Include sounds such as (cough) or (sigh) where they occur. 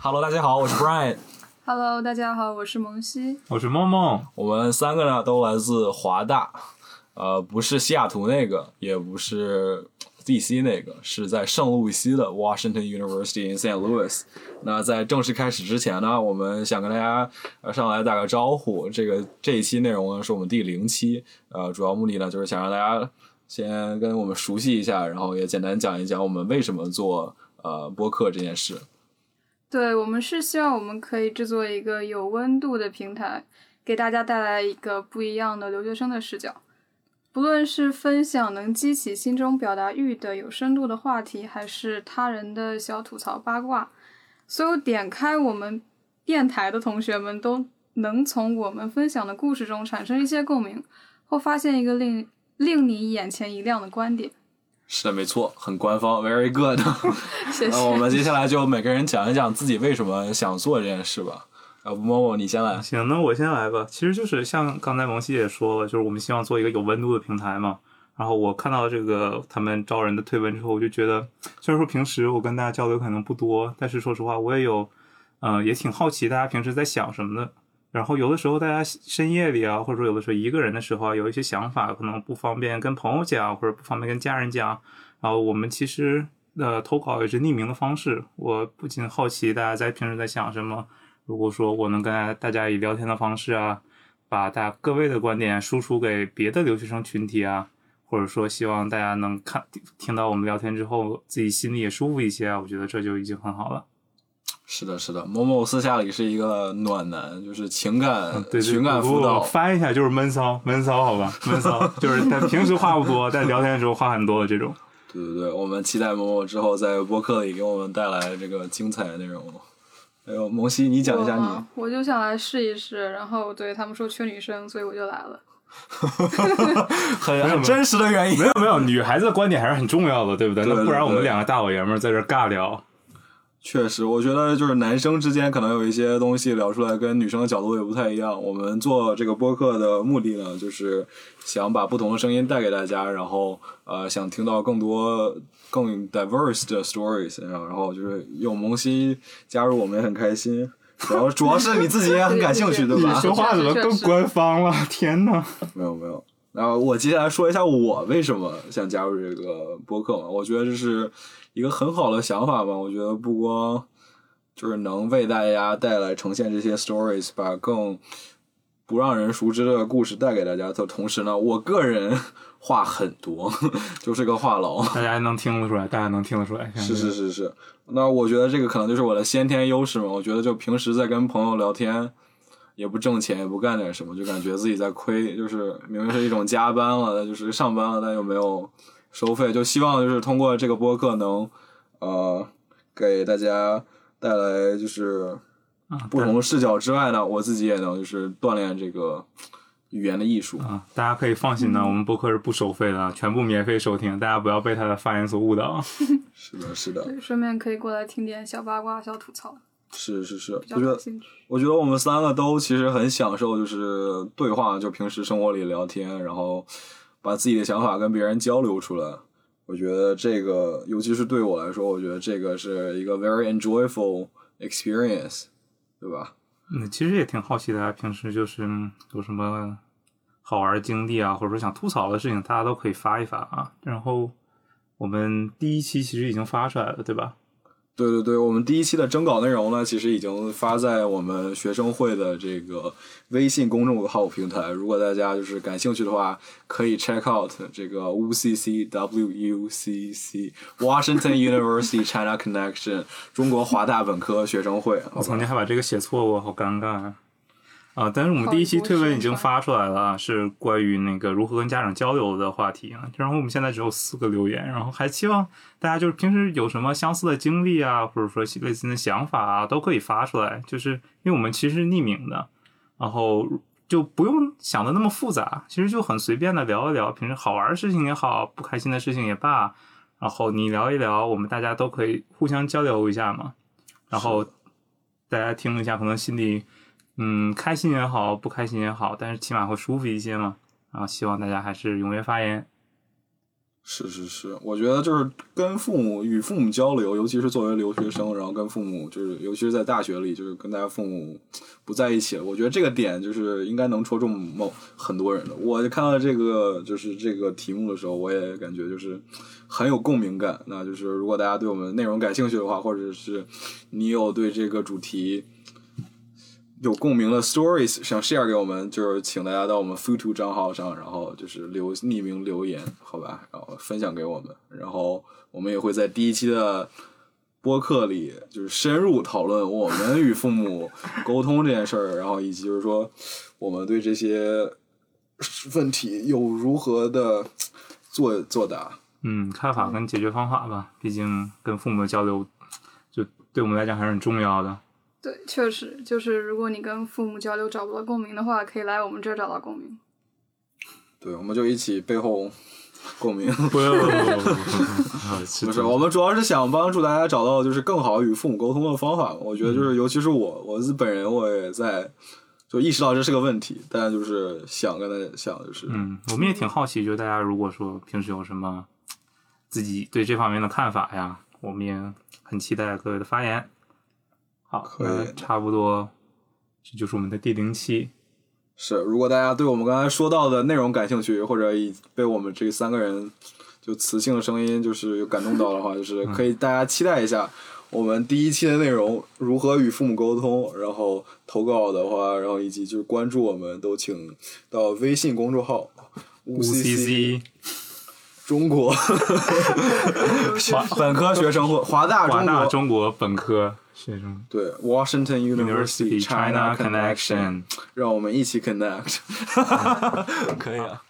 Hello，大家好，我是 Brian。Hello，大家好，我是萌西。我是梦梦，我们三个呢都来自华大，呃，不是西雅图那个，也不是 DC 那个，是在圣路易斯的 Washington University in St. Louis。那在正式开始之前呢，我们想跟大家呃上来打个招呼。这个这一期内容呢是我们第零期，呃，主要目的呢就是想让大家先跟我们熟悉一下，然后也简单讲一讲我们为什么做呃播客这件事。对我们是希望我们可以制作一个有温度的平台，给大家带来一个不一样的留学生的视角。不论是分享能激起心中表达欲的有深度的话题，还是他人的小吐槽八卦，所有点开我们电台的同学们都能从我们分享的故事中产生一些共鸣，或发现一个令令你眼前一亮的观点。是的，没错，很官方，very good。(laughs) 谢谢。那我们接下来就每个人讲一讲自己为什么想做这件事吧。啊不默默你先来。行，那我先来吧。其实就是像刚才萌西也说了，就是我们希望做一个有温度的平台嘛。然后我看到这个他们招人的推文之后，我就觉得，虽然说平时我跟大家交流可能不多，但是说实话，我也有，嗯、也挺好奇大家平时在想什么的。然后有的时候大家深夜里啊，或者说有的时候一个人的时候啊，有一些想法可能不方便跟朋友讲，或者不方便跟家人讲。然后我们其实呃投稿也是匿名的方式。我不仅好奇大家在平时在想什么，如果说我能跟大家大家以聊天的方式啊，把大家各位的观点输出给别的留学生群体啊，或者说希望大家能看听到我们聊天之后，自己心里也舒服一些啊，我觉得这就已经很好了。是的，是的，某某私下里是一个暖男，就是情感、嗯对对情感辅导。翻一下就是闷骚，闷骚好吧，闷骚就是但平时话不多，但聊天的时候话很多的这种。(laughs) 对对对，我们期待某某之后在播客里给我们带来这个精彩的内容。还有萌西，你讲一下你。我啊我就想来试一试，然后对他们说缺女生，所以我就来了。(laughs) 很很真实的原因 (laughs) 没。有没有，女孩子的观点还是很重要的，对不对？对那不然我们两个大老爷们儿在这尬聊，确实，我觉得就是男生之间可能有一些东西聊出来跟女生的角度也不太一样。我们做这个播客的目的呢，就是想把不同的声音带给大家，然后呃，想听到更多更 diverse 的 stories，然后然后就是有萌新加入我们也很开心。然后主要是你自己也很感兴趣，(laughs) 对吧？你说话怎么更官方了？天呐！没有没有。然后我接下来说一下我为什么想加入这个播客嘛。我觉得这是一个很好的想法吧。我觉得不光就是能为大家带来呈现这些 stories，把更不让人熟知的故事带给大家的同时呢，我个人话很多，(laughs) 就是个话痨。大家能听得出来，大家能听得出来。是是是是，那我觉得这个可能就是我的先天优势嘛。我觉得就平时在跟朋友聊天，也不挣钱，也不干点什么，就感觉自己在亏，就是明明是一种加班了，就是上班了，但又没有收费，就希望就是通过这个播客能呃给大家带来就是啊，不同的视角之外呢，我自己也能就是锻炼这个语言的艺术。啊，大家可以放心的，我们播客是不收费的，全部免费收听，大家不要被他的发言所误导。(laughs) 是的，是的，顺便可以过来听点小八卦、小吐槽，是是是，我觉得。我觉得我们三个都其实很享受，就是对话，就平时生活里聊天，然后把自己的想法跟别人交流出来。我觉得这个，尤其是对我来说，我觉得这个是一个 very enjoyable experience，对吧？嗯，其实也挺好奇大家平时就是嗯有什么好玩的经历啊，或者说想吐槽的事情，大家都可以发一发啊。然后我们第一期其实已经发出来了，对吧？对对对，我们第一期的征稿内容呢，其实已经发在我们学生会的这个微信公众号平台。如果大家就是感兴趣的话，可以 check (laughs) out 这个 WCC WUCC Washington University China Connection 中国华大本科学生会。我曾经还把这个写错过，好尴尬！啊，但是我们第一期推文已经发出来了啊，是关于那个如何跟家长交流的话题啊。然后我们现在只有四个留言，然后还希望大家就是平时有什么相似的经历啊，或者说类似的想法啊，都可以发出来。就是因为我们其实是匿名的，然后就不用想的那么复杂，其实就很随便的聊一聊，平时好玩的事情也好，不开心的事情也罢，然后你聊一聊，我们大家都可以互相交流一下嘛。然后大家听一下，可能心里嗯开心也好，不开心也好，但是起码会舒服一些嘛。然后希望大家还是踊跃发言。是是是，我觉得就是跟父母与父母交流，尤其是作为留学生，然后跟父母就是，尤其是在大学里，就是跟大家父母不在一起。我觉得这个点就是应该能戳中某很多人的。我看到这个就是这个题目的时候，我也感觉就是很有共鸣感。那就是如果大家对我们内容感兴趣的话，或者是你有对这个主题。有共鸣的 stories 想 share 给我们，就是请大家到我们 Futu 账号上，然后就是留匿名留言，好吧，然后分享给我们，然后我们也会在第一期的播客里，就是深入讨论我们与父母沟通这件事儿，然后以及就是说我们对这些问题有如何的作作答。嗯，看法跟解决方法吧，毕竟跟父母的交流，就对我们来讲还是很重要的。对，确实就是如果你跟父母交流找不到共鸣的话，可以来我们这儿找到共鸣。对，我们就一起背后共鸣。不不不 (laughs) 是，我们主要是想帮助大家找到就是更好与父母沟通的方法。我觉得就是，尤其是我，我自本人我也在就意识到这是个问题，但就是想跟他想就是，嗯，我们也挺好奇，就是大家如果说平时有什么自己对这方面的看法呀，我们也很期待各位的发言。好，可以。差不多，这就是我们的第零期。是，如果大家对我们刚才说到的内容感兴趣，或者已被我们这三个人就磁性的声音就是有感动到的话，就是可以大家期待一下我们第一期的内容如何与父母沟通，然后投稿的话，然后以及就是关注我们都请到微信公众号五 CC 中国。(laughs) 本科学生会华大华大中国中国本科学生对 Washington University China Connection，Connection。让我们一起 connect，可以啊。